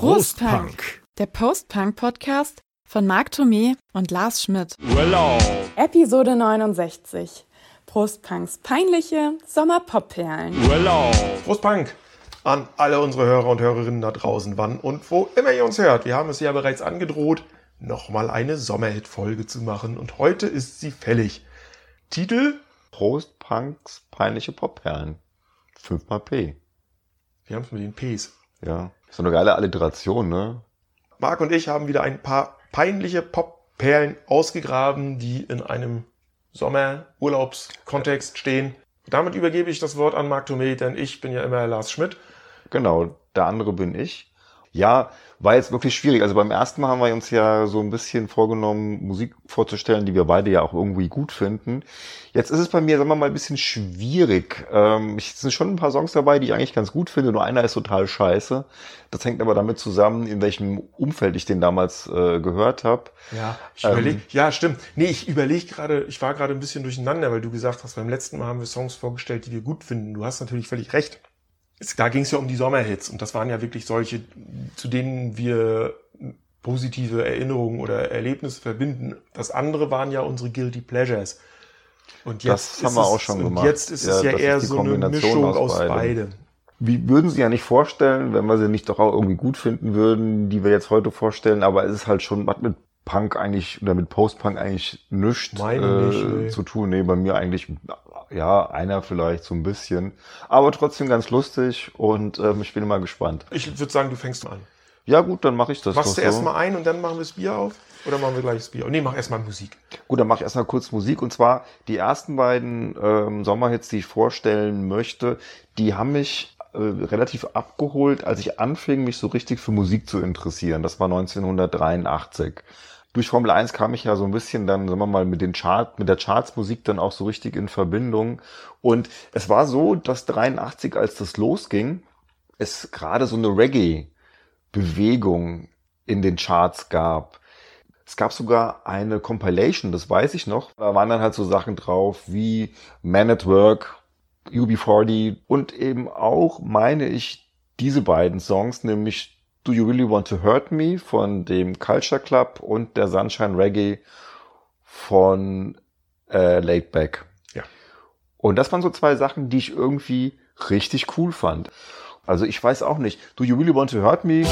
Prostpunk, der Postpunk-Podcast von Marc Thomé und Lars Schmidt. Hello. Episode 69. Prostpunks peinliche Sommerpopperlen. Hello. Prostpunk an alle unsere Hörer und Hörerinnen da draußen, wann und wo immer ihr uns hört. Wir haben es ja bereits angedroht, nochmal eine Sommerhit-Folge zu machen und heute ist sie fällig. Titel? Prostpunks peinliche Popperlen. 5 mal P. Wir haben es mit den Ps. Ja. So eine geile Alliteration, ne? Marc und ich haben wieder ein paar peinliche Popperlen ausgegraben, die in einem Sommerurlaubskontext stehen. Damit übergebe ich das Wort an Marc Thomé, denn ich bin ja immer Lars Schmidt. Genau, der andere bin ich. Ja, war jetzt wirklich schwierig. Also beim ersten Mal haben wir uns ja so ein bisschen vorgenommen, Musik vorzustellen, die wir beide ja auch irgendwie gut finden. Jetzt ist es bei mir, sagen wir mal, ein bisschen schwierig. Ähm, es sind schon ein paar Songs dabei, die ich eigentlich ganz gut finde. Nur einer ist total scheiße. Das hängt aber damit zusammen, in welchem Umfeld ich den damals äh, gehört habe. Ja, ich ähm, ja, stimmt. Nee, ich überlege gerade, ich war gerade ein bisschen durcheinander, weil du gesagt hast, beim letzten Mal haben wir Songs vorgestellt, die wir gut finden. Du hast natürlich völlig recht es, da ging es ja um die Sommerhits und das waren ja wirklich solche, zu denen wir positive Erinnerungen oder Erlebnisse verbinden. Das andere waren ja unsere Guilty Pleasures. Und jetzt das haben wir auch schon gemacht. Jetzt ist ja, es ja eher so eine Mischung aus, aus beidem. beidem. Wie würden Sie ja nicht vorstellen, wenn wir sie nicht doch auch irgendwie gut finden würden, die wir jetzt heute vorstellen, aber es ist halt schon, was mit Punk eigentlich oder mit Post-Punk eigentlich nichts äh, nicht, nee. zu tun. Nee, bei mir eigentlich ja, einer vielleicht so ein bisschen. Aber trotzdem ganz lustig und ähm, ich bin mal gespannt. Ich würde sagen, du fängst mal an. Ja, gut, dann mache ich das. Machst du so. erstmal ein und dann machen wir das Bier auf? Oder machen wir gleich das Bier auf? Nee, mach erstmal Musik. Gut, dann mache ich erstmal kurz Musik. Und zwar die ersten beiden ähm, Sommerhits, die ich vorstellen möchte, die haben mich äh, relativ abgeholt, als ich anfing, mich so richtig für Musik zu interessieren. Das war 1983 durch Formel 1 kam ich ja so ein bisschen dann, sagen wir mal, mit den Chart, mit der Chartsmusik dann auch so richtig in Verbindung. Und es war so, dass 83, als das losging, es gerade so eine Reggae-Bewegung in den Charts gab. Es gab sogar eine Compilation, das weiß ich noch. Da waren dann halt so Sachen drauf wie Man at Work, UB40 und eben auch, meine ich, diese beiden Songs, nämlich Do You Really Want to Hurt Me von dem Culture Club und der Sunshine Reggae von äh, Laid Back. Ja. Und das waren so zwei Sachen, die ich irgendwie richtig cool fand. Also ich weiß auch nicht. Do You Really Want to Hurt Me?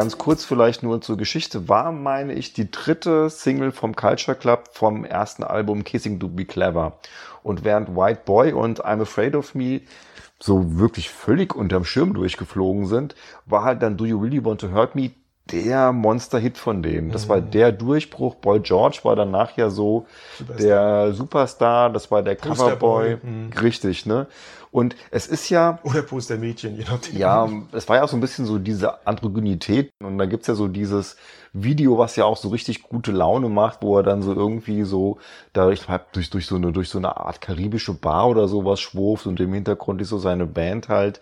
Ganz kurz vielleicht nur zur Geschichte, war, meine ich, die dritte Single vom Culture Club vom ersten Album Kissing to Be Clever. Und während White Boy und I'm Afraid of Me so wirklich völlig unterm Schirm durchgeflogen sind, war halt dann Do You Really Want to Hurt Me der Monster-Hit von denen. Das war mhm. der Durchbruch. Boy George war danach ja so Superstar. der Superstar, das war der Coverboy. Mhm. Richtig, ne? Und es ist ja. Oder Postermädchen, je nachdem. Ja, es war ja auch so ein bisschen so diese Androgynität. Und da gibt's ja so dieses Video, was ja auch so richtig gute Laune macht, wo er dann so irgendwie so, da ich durch, durch so eine, durch so eine Art karibische Bar oder sowas schwurft und im Hintergrund ist so seine Band halt.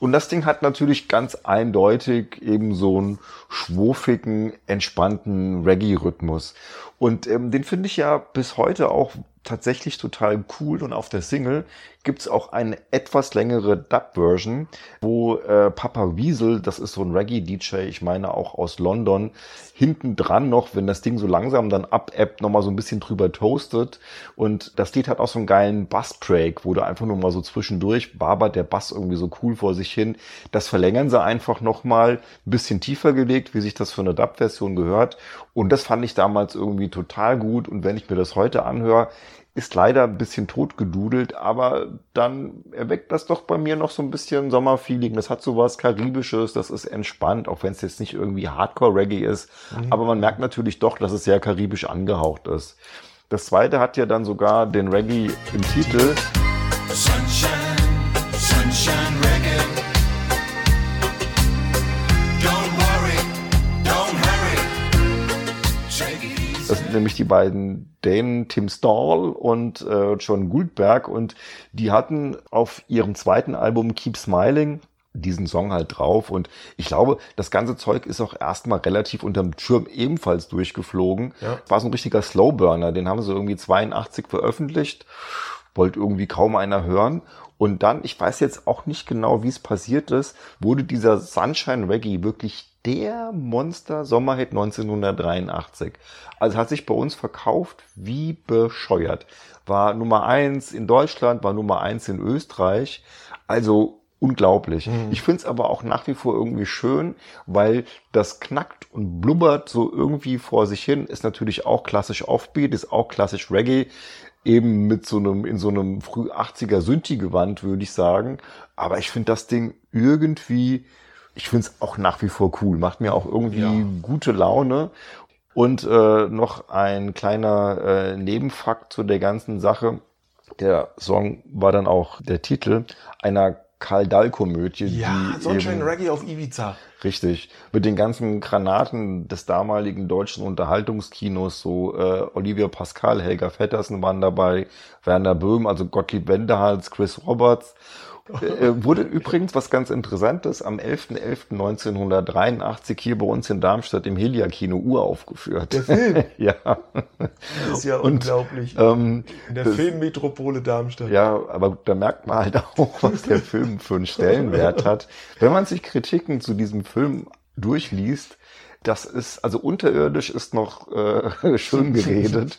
Und das Ding hat natürlich ganz eindeutig eben so einen schwurfigen, entspannten Reggae-Rhythmus. Und ähm, den finde ich ja bis heute auch tatsächlich total cool und auf der Single gibt's auch eine etwas längere Dub-Version, wo äh, Papa Wiesel, das ist so ein Reggae-DJ, ich meine auch aus London, hinten dran noch, wenn das Ding so langsam dann abebbt, nochmal so ein bisschen drüber toastet. Und das Lied hat auch so einen geilen Bass-Break, wo du einfach nur mal so zwischendurch barbert der Bass irgendwie so cool vor sich hin. Das verlängern sie einfach nochmal ein bisschen tiefer gelegt, wie sich das für eine Dub-Version gehört. Und das fand ich damals irgendwie total gut. Und wenn ich mir das heute anhöre, ist leider ein bisschen totgedudelt, aber dann erweckt das doch bei mir noch so ein bisschen Sommerfeeling. Das hat so was Karibisches, das ist entspannt, auch wenn es jetzt nicht irgendwie Hardcore-Reggae ist. Mhm. Aber man merkt natürlich doch, dass es sehr karibisch angehaucht ist. Das zweite hat ja dann sogar den Reggae im Titel. Nämlich die beiden Dänen Tim Stahl und äh, John Goldberg und die hatten auf ihrem zweiten Album Keep Smiling diesen Song halt drauf. Und ich glaube, das ganze Zeug ist auch erstmal relativ unterm Schirm ebenfalls durchgeflogen. Ja. War so ein richtiger Slowburner. Den haben sie irgendwie 82 veröffentlicht. Wollte irgendwie kaum einer hören. Und dann, ich weiß jetzt auch nicht genau, wie es passiert ist, wurde dieser Sunshine Reggae wirklich der Monster Sommerhit 1983. Also hat sich bei uns verkauft wie bescheuert. War Nummer eins in Deutschland, war Nummer eins in Österreich. Also unglaublich. Mhm. Ich finde es aber auch nach wie vor irgendwie schön, weil das knackt und blubbert so irgendwie vor sich hin. Ist natürlich auch klassisch Offbeat, ist auch klassisch Reggae. Eben mit so einem, in so einem früh 80er Synthi-Gewand, würde ich sagen. Aber ich finde das Ding irgendwie, ich finde es auch nach wie vor cool. Macht mir auch irgendwie Ja. gute Laune. Und äh, noch ein kleiner äh, Nebenfakt zu der ganzen Sache. Der Song war dann auch der Titel einer Karl Dahl-Komödie. Ja, Sunshine Reggae auf Ibiza. Richtig. Mit den ganzen Granaten des damaligen deutschen Unterhaltungskinos, so äh, Olivia Pascal, Helga Fettersen waren dabei, Werner Böhm, also Gottlieb Wendehals, Chris Roberts. Äh, wurde übrigens was ganz Interessantes am 11.11.1983 hier bei uns in Darmstadt im Helia-Kino uraufgeführt. Der Film. ja. Das ist ja Und, unglaublich. Ähm, In der das- Filmmetropole Darmstadt. ja, aber da merkt man halt auch, was der Film für einen Stellenwert hat. Wenn man sich Kritiken zu diesem Film durchliest, das ist, also unterirdisch ist noch äh, schön geredet.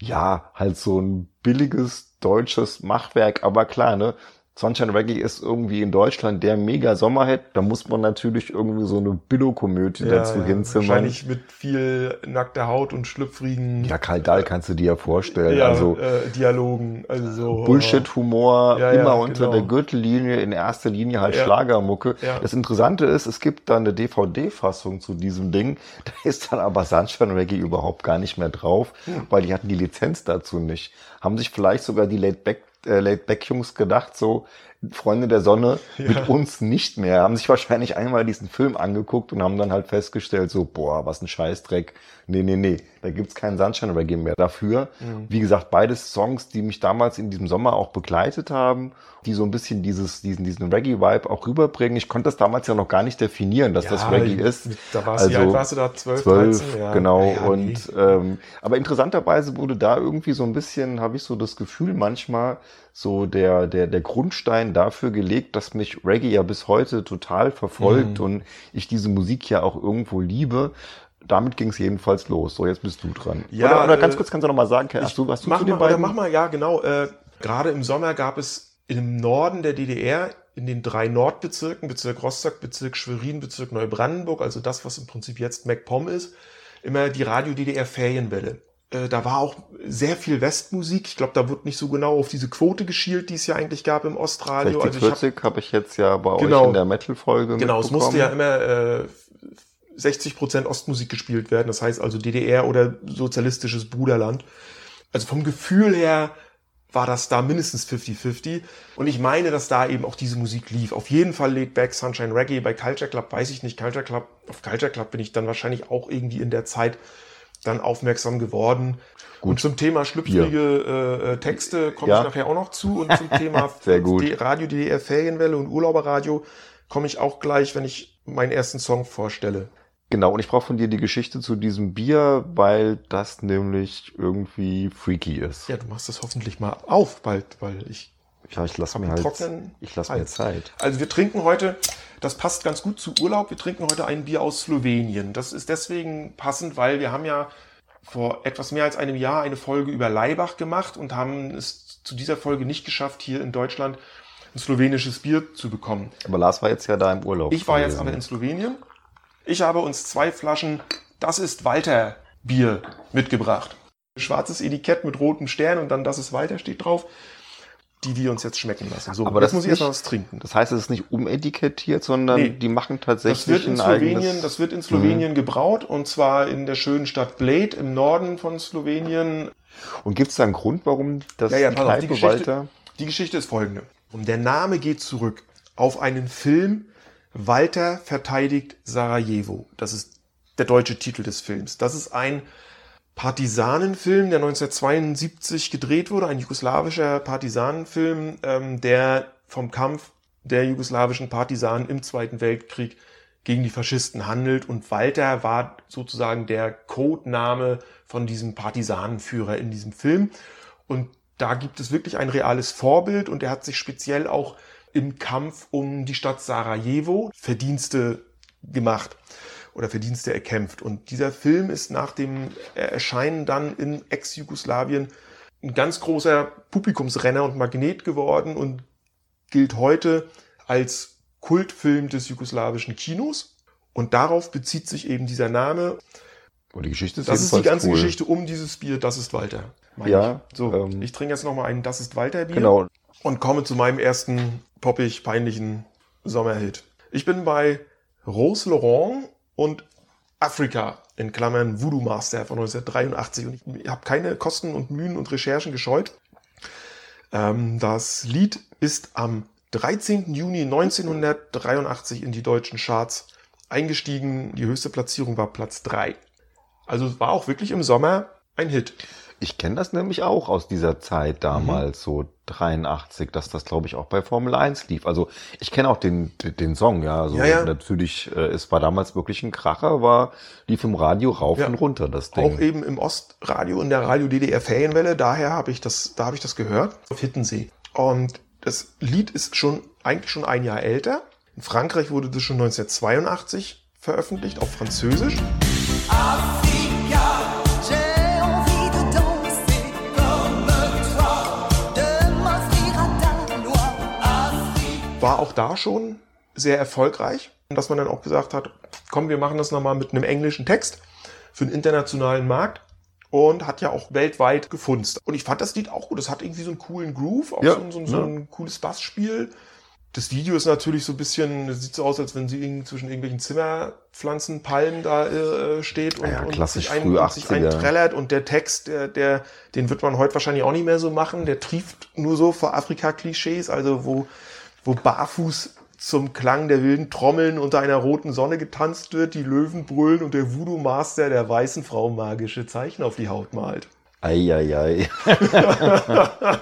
Ja, halt so ein billiges deutsches Machwerk, aber klar, ne? Sunshine Reggae ist irgendwie in Deutschland der mega Sommerhit. Da muss man natürlich irgendwie so eine Billo-Komödie dazu hinzimmern. Wahrscheinlich mit viel nackter Haut und schlüpfrigen Ja, Karl Dahl kannst du dir ja vorstellen. ja, also äh, Dialogen. Also so, Bullshit-Humor, Ja, immer ja, unter genau. der Gürtellinie, in erster Linie halt Ja. Schlagermucke. Ja. Das Interessante ist, es gibt da eine DVD-Fassung zu diesem Ding. Da ist dann aber Sunshine Reggae überhaupt gar nicht mehr drauf, Hm. weil die hatten die Lizenz dazu nicht. Haben sich vielleicht sogar die Late Back äh, Late Back Jungs gedacht, so Freunde der Sonne mit uns nicht mehr. Haben sich wahrscheinlich einmal diesen Film angeguckt und haben dann halt festgestellt, so, boah, was ein Scheißdreck. Nee, nee, nee, da gibt's keinen Sunshine Reggae mehr dafür. Mhm. Wie gesagt, beides Songs, die mich damals in diesem Sommer auch begleitet haben, die so ein bisschen dieses, diesen, diesen Reggae-Vibe auch rüberbringen. Ich konnte das damals ja noch gar nicht definieren, dass das Reggae ist. Da warst du, wie alt warst du da? 12, 12, 13? Ja. genau. Ja, ja, und nee. ähm, aber interessanterweise wurde da irgendwie so ein bisschen, habe ich so das Gefühl, manchmal so der, der, der Grundstein dafür gelegt, dass mich Reggae ja bis heute total verfolgt Mhm. und ich diese Musik ja auch irgendwo liebe. Damit ging es jedenfalls los. So, jetzt bist du dran. Ja, oder, oder ganz äh, kurz kannst du noch mal sagen, hast du, hast du mach zu den mal, beiden? mach mal, ja, genau. Äh, Gerade im Sommer gab es im Norden der DDR, in den drei Nordbezirken, Bezirk Rostock, Bezirk Schwerin, Bezirk Neubrandenburg, also das, was im Prinzip jetzt MacPom ist, immer die Radio DDR Ferienwelle. Äh, Da war auch sehr viel Westmusik. Ich glaube, da wird nicht so genau auf diese Quote geschielt, die es ja eigentlich gab im Ostradio. 60, Also ich hab, 40 habe ich jetzt ja bei Genau. euch in der Metal-Folge Genau, es musste ja immer äh, 60% Ostmusik gespielt werden, das heißt also DDR oder sozialistisches Bruderland. Also vom Gefühl her war das da mindestens 50-50. Und ich meine, dass da eben auch diese Musik lief. Auf jeden Fall Laid Back, Sunshine Reggae. Bei Culture Club weiß ich nicht. Culture Club, auf Culture Club bin ich dann wahrscheinlich auch irgendwie in der Zeit dann aufmerksam geworden. Und zum Thema schlüpfrige äh, Texte komme Ja. ich nachher auch noch zu. Und zum Thema gut. Radio DDR Ferienwelle und Urlauberradio komme ich auch gleich, wenn ich meinen ersten Song vorstelle. Genau, und ich brauche von dir die Geschichte zu diesem Bier, weil das nämlich irgendwie freaky ist. Ja, du machst das hoffentlich mal auf bald, weil ich Ja, ich lasse mir halt, trockenen ich lasse mir. Zeit. Also wir trinken heute, das passt ganz gut zu Urlaub, wir trinken heute ein Bier aus Slowenien. Das ist deswegen passend, weil wir haben ja vor etwas mehr als einem Jahr eine Folge über Leibach gemacht und haben es zu dieser Folge nicht geschafft, hier in Deutschland ein slowenisches Bier zu bekommen. Aber Lars war jetzt ja da im Urlaub. Ich war jetzt gewesen. aber in Slowenien. Ich habe uns zwei Flaschen, das ist Walter Bier mitgebracht. Schwarzes Etikett mit rotem Stern und dann das ist Walter steht drauf, die wir uns jetzt schmecken lassen. So, Aber jetzt das muss ich erst mal was trinken. Das heißt, es ist nicht umetikettiert, sondern Nee. die machen Das tatsächlich wird in Slowenien. Mhm. das wird in Slowenien gebraut und zwar in der schönen Stadt Bled im Norden von Slowenien. Und gibt es da einen Grund, warum das Ja, ja, pass auf, die Geschichte, Walter? die Geschichte ist folgende. Und der Name geht zurück auf einen Film Walter verteidigt Sarajevo. Das ist der deutsche Titel des Films. Das ist ein Partisanenfilm, der 1972 gedreht wurde, ein jugoslawischer Partisanenfilm, ähm, der vom Kampf der jugoslawischen Partisanen im Zweiten Weltkrieg gegen die Faschisten handelt. Und Walter war sozusagen der Codename von diesem Partisanenführer in diesem Film. Und da gibt es wirklich ein reales Vorbild und er hat sich speziell auch im Kampf um die Stadt Sarajevo Verdienste gemacht oder Verdienste erkämpft. Und dieser Film ist nach dem Erscheinen dann in Ex-Jugoslawien ein ganz großer Publikumsrenner und Magnet geworden und gilt heute als Kultfilm des jugoslawischen Kinos. Und darauf bezieht sich eben dieser Name. Und die Geschichte ist Das ist die ganze cool. Geschichte um dieses Bier, das ist Walter. Ja, ich. so. ähm, ich trinke jetzt nochmal ein Das ist Walter Bier Genau. und komme zu meinem ersten poppig peinlichen Sommerhit. Ich bin bei Rose Laurent und Afrika in Klammern Voodoo Master von 1983 und ich habe keine Kosten und Mühen und Recherchen gescheut. Ähm, das Lied ist am 13. Juni 1983 in die deutschen Charts eingestiegen. Die höchste Platzierung war Platz 3. Also war auch wirklich im Sommer ein Hit. Ich kenne das nämlich auch aus dieser Zeit damals, Mhm. so 83, dass das, glaube ich, auch bei Formel 1 lief. Also ich kenne auch den, den Song, ja. Also Ja, ja. natürlich, äh, es war damals wirklich ein Kracher, war, lief im Radio rauf Ja. und runter, das Ding. Auch eben im Ostradio in der Radio DDR Ferienwelle, daher habe ich das, da habe ich das gehört, auf Hittensee. Und das Lied ist schon eigentlich schon ein Jahr älter. In Frankreich wurde das schon 1982 veröffentlicht, auf Französisch. Africa, War auch da schon sehr erfolgreich. Und dass man dann auch gesagt hat, komm, wir machen das nochmal mit einem englischen Text für den internationalen Markt. Und hat ja auch weltweit gefunzt. Und ich fand das Lied auch gut. Es hat irgendwie so einen coolen Groove, auch Ja, so, ein- so, so ja. ein cooles Bassspiel. Das Video ist natürlich so ein bisschen, sieht so aus, als wenn sie zwischen irgendwelchen Zimmerpflanzen, Palmen da äh, steht und, Ja, und sich, ein, und sich 80er. einträllert. Und der Text, der, der, den wird man heute wahrscheinlich auch nicht mehr so machen. Der trieft nur so vor Afrika-Klischees, also wo, wo barfuß zum Klang der wilden Trommeln unter einer roten Sonne getanzt wird, die Löwen brüllen und der Voodoo-Master der weißen Frau magische Zeichen auf die Haut malt. Eieiei.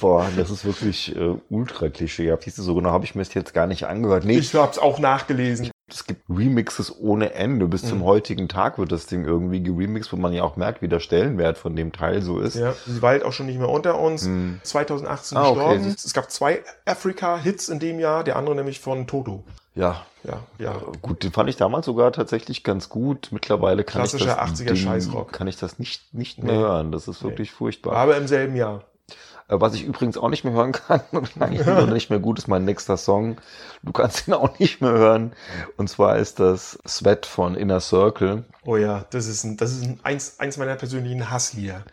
Boah, das ist wirklich äh, ultra klischeehaft. Siehst du, so genau habe ich mir das jetzt gar nicht angehört. Nee, Ich habe es auch nachgelesen. Es gibt Remixes ohne Ende. Bis Mhm. zum heutigen Tag wird das Ding irgendwie geremixed, wo man ja auch merkt, wie der Stellenwert von dem Teil so ist. Ja, sie war halt auch schon nicht mehr unter uns. Hm. 2018 Ah, okay. gestorben. Es gab zwei Afrika-Hits in dem Jahr, der andere nämlich von Toto. Ja, Ja, ja. Äh, Gut, den fand ich damals sogar tatsächlich ganz gut. Mittlerweile kann ich Klassischer das 80er Ding- Scheißrock. kann ich das nicht nicht Nee. mehr hören. Das ist Nee. wirklich furchtbar. Aber im selben Jahr. Äh, Was ich übrigens auch nicht mehr hören kann und eigentlich noch nicht mehr gut ist, mein nächster Song. Du kannst ihn auch nicht mehr hören. Und zwar ist das Sweat von Inner Circle. Oh ja, das ist, ein, das ist ein, eins, eins meiner persönlichen Hasslieder.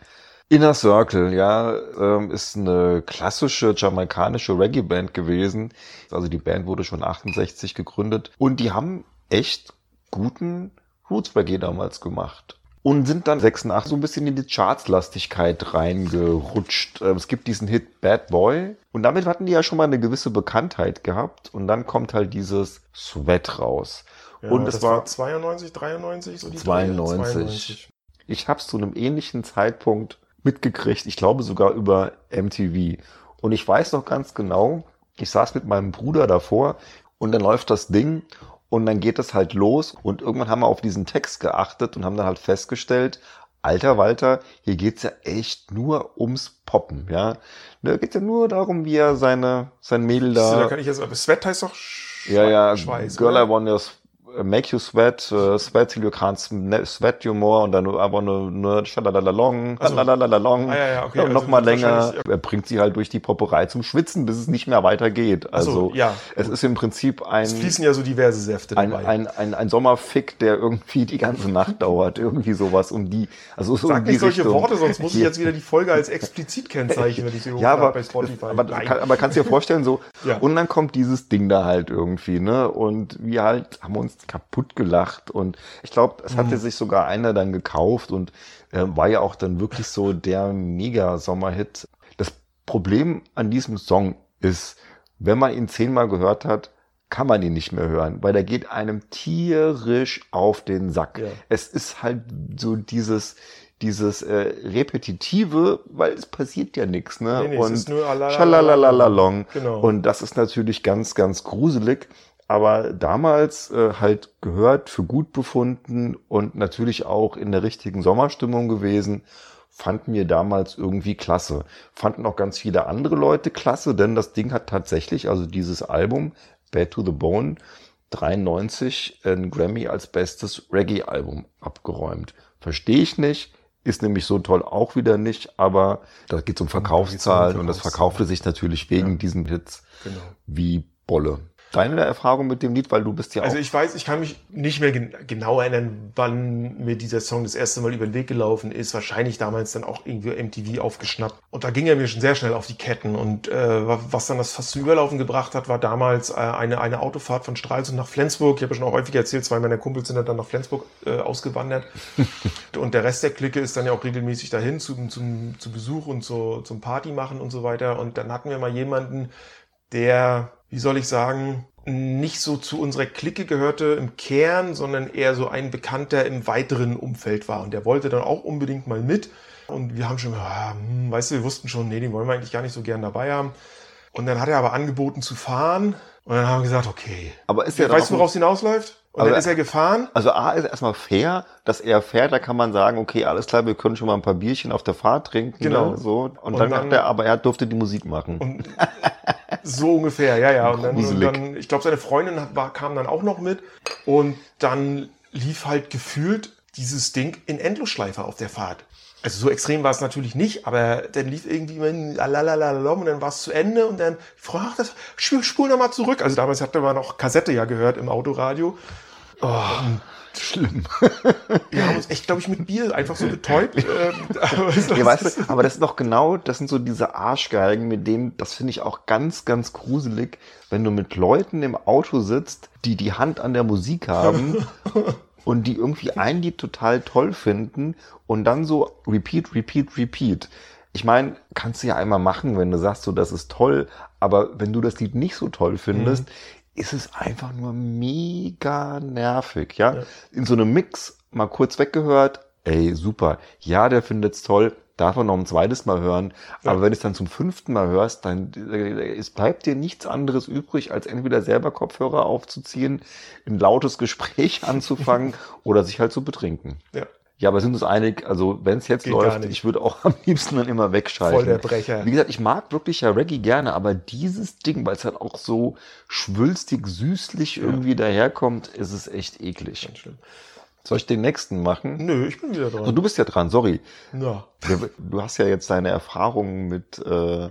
Inner Circle, ja, ähm, ist eine klassische jamaikanische Reggae-Band gewesen. Also die Band wurde schon 68 gegründet und die haben echt guten Roots Reggae damals gemacht. Und sind dann 86 so ein bisschen in die Chartslastigkeit reingerutscht. Ähm, Es gibt diesen Hit Bad Boy und damit hatten die ja schon mal eine gewisse Bekanntheit gehabt und dann kommt halt dieses Sweat raus. Ja, und es das war 92, 93, so die 92. 92. Ich habe es zu einem ähnlichen Zeitpunkt mitgekriegt. Ich glaube sogar über MTV. Und ich weiß noch ganz genau, ich saß mit meinem Bruder davor und dann läuft das Ding und dann geht es halt los und irgendwann haben wir auf diesen Text geachtet und haben dann halt festgestellt, alter Walter, hier geht's ja echt nur ums Poppen, ja. Da geht's ja nur darum, wie er seine, sein Mädel Da, da, kann ich jetzt, aber Sweat heißt doch Sch ja, ja, Schweiß. Girl, oder? I wanna s- make you sweat, uh, sweat till you can't ne- sweat you more und dann I wanna, ne, schalalalong, Also- schalalalong. Ah, ja, ja, okay, Und also nochmal länger. Er bringt sie halt durch die Popperei zum Schwitzen, bis es nicht mehr weitergeht. Ach so, Also, ja, es ist im Prinzip Es ein, fließen ja so diverse Säfte ein, dabei. ein, ein, ein Sommerfick, der irgendwie die ganze Nacht dauert. Irgendwie sowas um die, also so Sag um nicht solche Richtung. Worte, sonst muss ich Ja. jetzt wieder die Folge als explizit kennzeichnen, wenn ich sie Ja, aber, bei Spotify. aber, kann, aber kannst dir vorstellen, so, Ja. und dann kommt dieses Ding da halt irgendwie, ne, und wir halt haben uns kaputt gelacht und ich glaube, es Mhm. hatte sich sogar einer dann gekauft und äh, war ja auch dann wirklich so der Mega-Sommerhit. Das Problem an diesem Song ist, wenn man ihn zehnmal gehört hat, kann man ihn nicht mehr hören, weil der geht einem tierisch auf den Sack. Ja. Es ist halt so dieses dieses äh, repetitive, weil es passiert ja nichts, ne? Nee, nee, es und ist nur. Genau. Und das ist natürlich ganz, ganz gruselig. Aber damals äh, halt gehört, für gut befunden und natürlich auch in der richtigen Sommerstimmung gewesen, fanden wir damals irgendwie klasse. Fanden auch ganz viele andere Leute klasse, denn das Ding hat tatsächlich, also dieses Album, Bad to the Bone, 93 einen Grammy als bestes Reggae-Album abgeräumt. Verstehe ich nicht, ist nämlich so toll auch wieder nicht, aber da geht es um Verkaufszahlen und das verkaufte sich natürlich wegen diesen Hits Genau. wie Bolle. Deine Erfahrung mit dem Lied, weil du bist ja Also auch ich weiß, ich kann mich nicht mehr gen genau erinnern, wann mir dieser Song das erste Mal über den Weg gelaufen ist. Wahrscheinlich damals dann auch irgendwie MTV aufgeschnappt. Und da ging er mir schon sehr schnell auf die Ketten. Und äh, was dann das fast zum Überlaufen gebracht hat, war damals äh, eine, eine Autofahrt von Stralsund nach Flensburg. Ich habe ja schon auch häufig erzählt, zwei meiner Kumpels sind dann nach Flensburg äh, ausgewandert. und der Rest der Clique ist dann ja auch regelmäßig dahin zum, zum, zu Besuch und so, zum Party machen und so weiter. Und dann hatten wir mal jemanden, der, wie soll ich sagen, nicht so zu unserer Clique gehörte im Kern, sondern eher so ein Bekannter im weiteren Umfeld war. Und der wollte dann auch unbedingt mal mit. Und wir haben schon, ah, hm, weißt du, wir wussten schon, nee, den wollen wir eigentlich gar nicht so gern dabei haben. Und dann hat er aber angeboten zu fahren. Und dann haben wir gesagt, okay. Aber ist dann weißt du, auch- woraus hinausläuft? Und Aber- dann ist er gefahren. Also A ist erstmal fair, dass er fährt, da kann man sagen, okay, alles klar, wir können schon mal ein paar Bierchen auf der Fahrt trinken. Genau. Ne, so. Und, Und dann, dann- er, aber er durfte die Musik machen. Und so ungefähr, ja, ja. Und dann, und dann ich glaube, seine Freundin hat, war, kam dann auch noch mit. Und dann lief halt gefühlt dieses Ding in Endlosschleife auf der Fahrt. Also so extrem war es natürlich nicht, aber dann lief irgendwie immer und dann war es zu Ende und dann, ach, das, spul, spul noch mal zurück. Also damals hatte man noch Kassette ja gehört im Autoradio. Schlimm. Wir haben uns echt, glaube ich, mit Bier einfach so betäubt. Ähm, aber Ja, weißt du, aber das ist doch genau, das sind so diese Arschgeigen, mit dem, das finde ich auch ganz, ganz gruselig, wenn du mit Leuten im Auto sitzt, die die Hand an der Musik haben und die irgendwie ein Lied total toll finden und dann so repeat, repeat, repeat. Ich meine, kannst du ja einmal machen, wenn du sagst, so, das ist toll, aber wenn du das Lied nicht so toll findest, ist es einfach nur mega nervig, ja? Ja. In so einem Mix mal kurz weggehört, ey, super. Ja, der findet's toll, darf er noch ein zweites Mal hören. Ja. Aber wenn du es dann zum fünften Mal hörst, dann äh, es bleibt dir nichts anderes übrig, als entweder selber Kopfhörer aufzuziehen, ein lautes Gespräch anzufangen oder sich halt zu betrinken. ja, Ja, aber sind uns einig, also wenn es jetzt Geht läuft, ich würde auch am liebsten dann immer wegschalten. voll der Brecher. Wie gesagt, ich mag wirklich ja Reggae gerne, aber dieses Ding, weil es halt auch so schwülstig, süßlich irgendwie daherkommt, ist es echt eklig. Ganz schlimm. Soll ich den nächsten machen? Nö, ich bin wieder dran. du bist ja dran, sorry. Ja. Du hast ja jetzt deine Erfahrungen mit äh,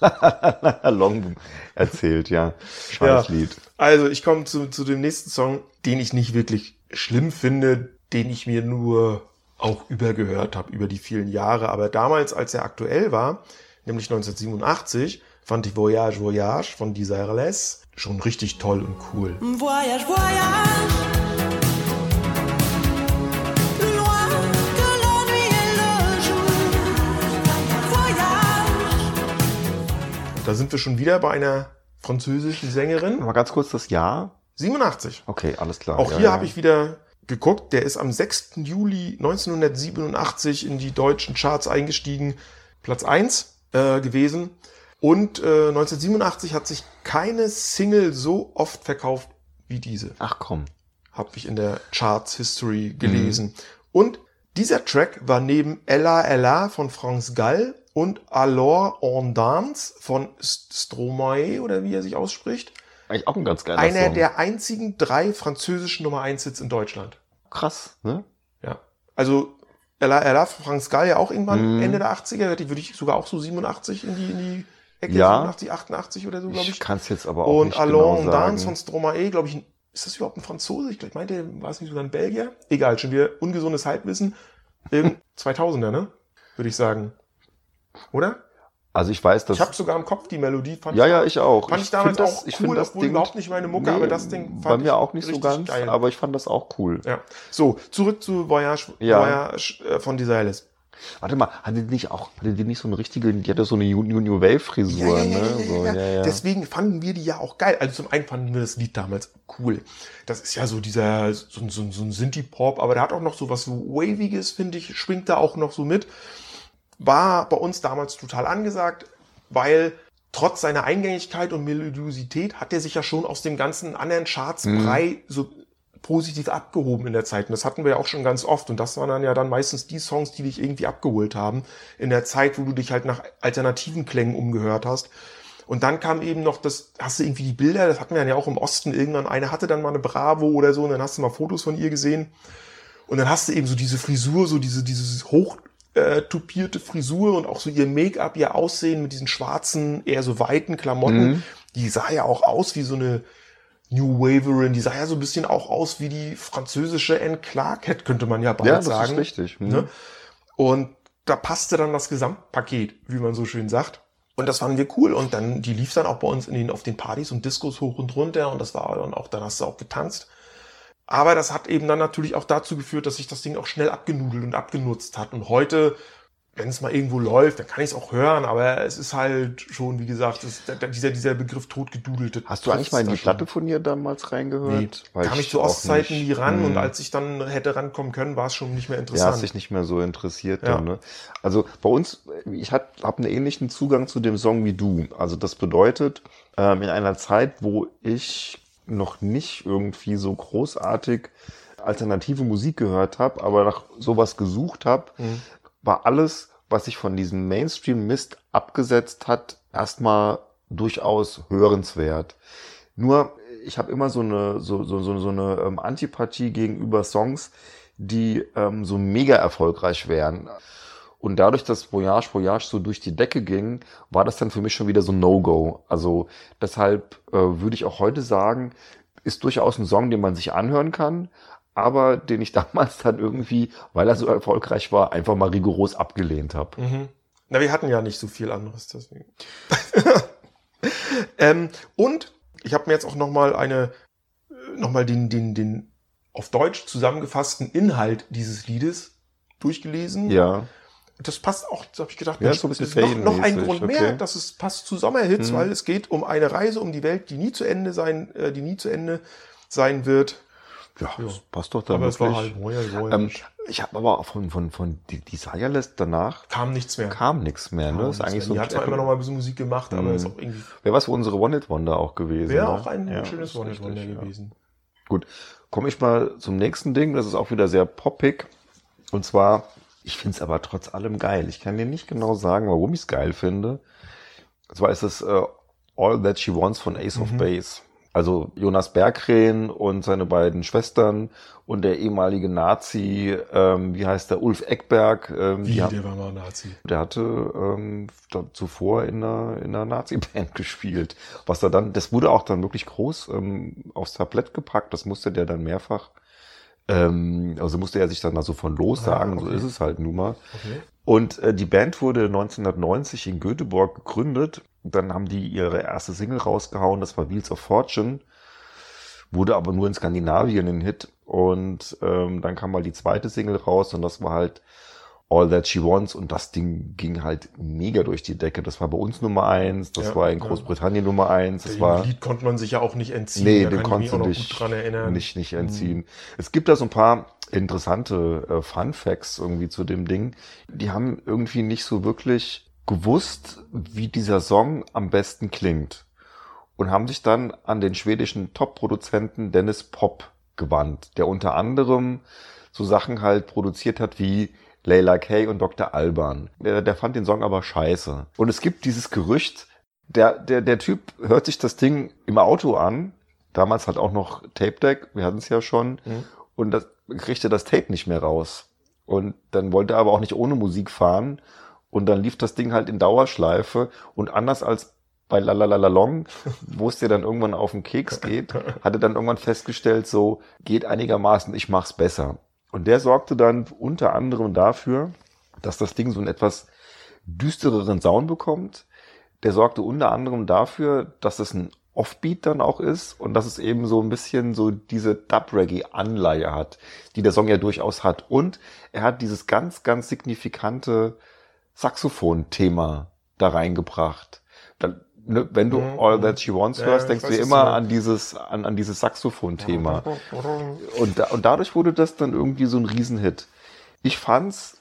Long erzählt, ja. Scheiß Ja. Lied. Also ich komme zu, zu dem nächsten Song, den ich nicht wirklich schlimm finde, den ich mir nur auch übergehört habe über die vielen Jahre. Aber damals, als er aktuell war, nämlich 1987, fand ich Voyage Voyage von Desireless schon richtig toll und cool. Voyage, voyage. Da sind wir schon wieder bei einer französischen Sängerin. Mal ganz kurz das Jahr. 87. Okay, alles klar. Auch Ja, hier ja. habe ich wieder geguckt. Der ist am 6. Juli 1987 in die deutschen Charts eingestiegen. Platz 1 äh, gewesen. Und äh, 1987 hat sich keine Single so oft verkauft wie diese. Ach komm. Habe ich in der Charts History gelesen. Und dieser Track war neben Ella Ella von Franz Gall und Alors on Dance von St- Stromae oder wie er sich ausspricht, Eigentlich auch ein ganz geiler einer Song. der einzigen drei französischen Nummer 1 Hits in Deutschland. Krass, ne? Ja. Also Ella Ella, Franz Gall ja auch irgendwann Mhm. Ende der 80er, die würde ich sogar auch so 87 in die, in die Ecke, Ja. 87, 88 oder so, glaube Ich ich. kann es jetzt aber auch Und nicht Allons genau. Dance von Stromae, glaube ich, ist das überhaupt ein Franzose? Ich glaub, ich meinte, war es nicht sogar ein Belgier? Egal, schon wieder ungesundes Halbwissen. Irgend 2000er, ne? Würde ich sagen. Oder? Also ich weiß, dass Ich habe sogar im Kopf die Melodie. Fand ja, ja, ich auch. Fand ich damals find das, auch ich cool, das obwohl Ding überhaupt nicht meine Mucke, aber das Ding fand bei mir ich auch nicht so ganz, geil. aber ich fand das auch cool. Ja. So, zurück zu Voyage, Ja. Voyage äh, von Desireless. Warte mal, hatte die nicht auch, hatte die nicht so eine richtige, die hatte so eine New, New, Wave Frisur, ne? So, ja, ja. Deswegen fanden wir die ja auch geil. Also zum einen fanden wir das Lied damals cool. Das ist ja so dieser, so, so, so ein Synthie-Pop, aber der hat auch noch so was so Waviges, finde ich, schwingt da auch noch so mit. War bei uns damals total angesagt, weil trotz seiner Eingängigkeit und Melodiosität hat er sich ja schon aus dem ganzen anderen Charts-Brei so positiv abgehoben in der Zeit. Und das hatten wir ja auch schon ganz oft. Und das waren dann ja dann meistens die Songs, die dich irgendwie abgeholt haben. In der Zeit, wo du dich halt nach alternativen Klängen umgehört hast. Und dann kam eben noch das, hast du irgendwie die Bilder, das hatten wir dann ja auch im Osten irgendwann. Eine hatte dann mal eine Bravo oder so und dann hast du mal Fotos von ihr gesehen. Und dann hast du eben so diese Frisur, so diese, dieses hoch äh, tupierte Frisur und auch so ihr Make-up, ihr Aussehen mit diesen schwarzen, eher so weiten Klamotten. Mhm. Die sah ja auch aus wie so eine New Waverin, die sah ja so ein bisschen auch aus wie die französische Anne Clark, könnte man ja bald ja, das sagen. ist richtig. Hm. Ne? Und da passte dann das Gesamtpaket, wie man so schön sagt. Und das fanden wir cool. Und dann, die lief dann auch bei uns in den, auf den Partys und Discos hoch und runter. Und das war dann auch, dann hast du auch getanzt. Aber das hat eben dann natürlich auch dazu geführt, dass sich das Ding auch schnell abgenudelt und abgenutzt hat. Und heute, wenn es mal irgendwo läuft, dann kann ich es auch hören. Aber es ist halt schon, wie gesagt, es, dieser, dieser Begriff totgedudelte. Hast du eigentlich mal in die Platte von ihr damals reingehört? Nee, Weil kam ich zu Ostzeiten nie ran Hm. und als ich dann hätte rankommen können, war es schon nicht mehr Ja, interessant. hat sich nicht mehr so interessiert Ja. dann, ne? Also bei uns, ich habe hab einen ähnlichen Zugang zu dem Song wie du. Also das bedeutet, ähm, in einer Zeit, wo ich noch nicht irgendwie so großartig alternative Musik gehört habe, aber nach sowas gesucht habe, Mhm. war alles, was sich von diesem Mainstream-Mist abgesetzt hat, erstmal durchaus hörenswert. Nur, ich habe immer so eine, so, so, so, so eine ähm, Antipathie gegenüber Songs, die ähm, so mega erfolgreich wären. Und dadurch, dass Voyage Voyage so durch die Decke ging, war das dann für mich schon wieder so ein No-Go. Also deshalb äh, würde ich auch heute sagen, ist durchaus ein Song, den man sich anhören kann, aber den ich damals dann irgendwie, weil er so erfolgreich war, einfach mal rigoros abgelehnt habe. Mhm. Na, wir hatten ja nicht so viel anderes, deswegen. ähm, und ich habe mir jetzt auch noch mal eine, noch mal den, den, den auf Deutsch zusammengefassten Inhalt dieses Liedes durchgelesen. Ja, Das passt auch, da habe ich gedacht, Ja, so ein bisschen noch, noch ein Grund okay. mehr, dass es passt zu Sommerhits, Mhm. weil es geht um eine Reise um die Welt, die nie zu Ende sein, äh, die nie zu Ende sein wird. ja, Ja. das passt doch dann Aber es war wirklich. halt Voyage. ähm, ich habe aber auch von, von, von die List danach kam nichts mehr. kam nichts mehr. Ne? Kam ist eigentlich mehr. so die hat zwar immer noch mal ein bisschen Musik gemacht, aber Mhm. ist auch irgendwie Wäre was für unsere One-Hit-Wonder auch gewesen. wäre ne? auch ein Ja, schönes One richtig, Wonder gewesen. Gut, komme ich mal zum nächsten Ding. Das ist auch wieder sehr poppig. Und zwar, ich finde es aber trotz allem geil. Ich kann dir nicht genau sagen, warum ich es geil finde. Und zwar ist es äh, All That She Wants von Ace of Mhm. Base. Also Jonas Berggren und seine beiden Schwestern und der ehemalige Nazi, ähm, wie heißt der, Ulf Eckberg. Ähm, Wie, haben, der war mal Nazi. der hatte ähm, zuvor in einer, in einer Nazi-Band gespielt. Was er dann, das wurde auch dann wirklich groß ähm, aufs Tablett gepackt. Das musste der dann mehrfach, ähm, also musste er sich dann also von lossagen. Ah, okay. So ist es halt nun mal. Okay. Und äh, die Band wurde 1990 in Göteborg gegründet. Dann haben die ihre erste Single rausgehauen. Das war Wheels of Fortune. Wurde aber nur in Skandinavien ein Hit. Und ähm, dann kam mal die zweite Single raus und das war halt All That She Wants und das Ding ging halt mega durch die Decke. Das war bei uns Nummer eins, das Ja, war in ja. Großbritannien Nummer eins, das Dem war Lied konnte man sich ja auch nicht entziehen. nee, da dich gut dran erinnern. nicht nicht entziehen. Es gibt da so ein paar interessante äh, Fun Facts irgendwie zu dem Ding. Die haben irgendwie nicht so wirklich gewusst, wie dieser Song am besten klingt und haben sich dann an den schwedischen Top-Produzenten Dennis Pop gewandt, der unter anderem so Sachen halt produziert hat wie Layla Kay und Dr. Alban. Der, der fand den Song aber scheiße. Und es gibt dieses Gerücht, der, der, der Typ hört sich das Ding im Auto an, damals halt auch noch Tape Deck, wir hatten es ja schon, Mhm. und das kriegte das Tape nicht mehr raus. Und dann wollte er aber auch nicht ohne Musik fahren. Und dann lief das Ding halt in Dauerschleife. Und anders als bei Lalalalalong, wo es dir dann irgendwann auf den Keks geht, hatte dann irgendwann festgestellt, so geht einigermaßen, ich mach's besser. Und der sorgte dann unter anderem dafür, dass das Ding so einen etwas düstereren Sound bekommt. Der sorgte unter anderem dafür, dass es ein Offbeat dann auch ist und dass es eben so ein bisschen so diese Dub-Reggae-Anleihe hat, die der Song ja durchaus hat. Und er hat dieses ganz, ganz signifikante Saxophon-Thema da reingebracht. Ne, wenn du Mhm. All That She Wants Ja, hörst, denkst du immer an dieses, an, an dieses Saxophon-Thema. Und, da, und dadurch wurde das dann irgendwie so ein Riesenhit. Ich fand's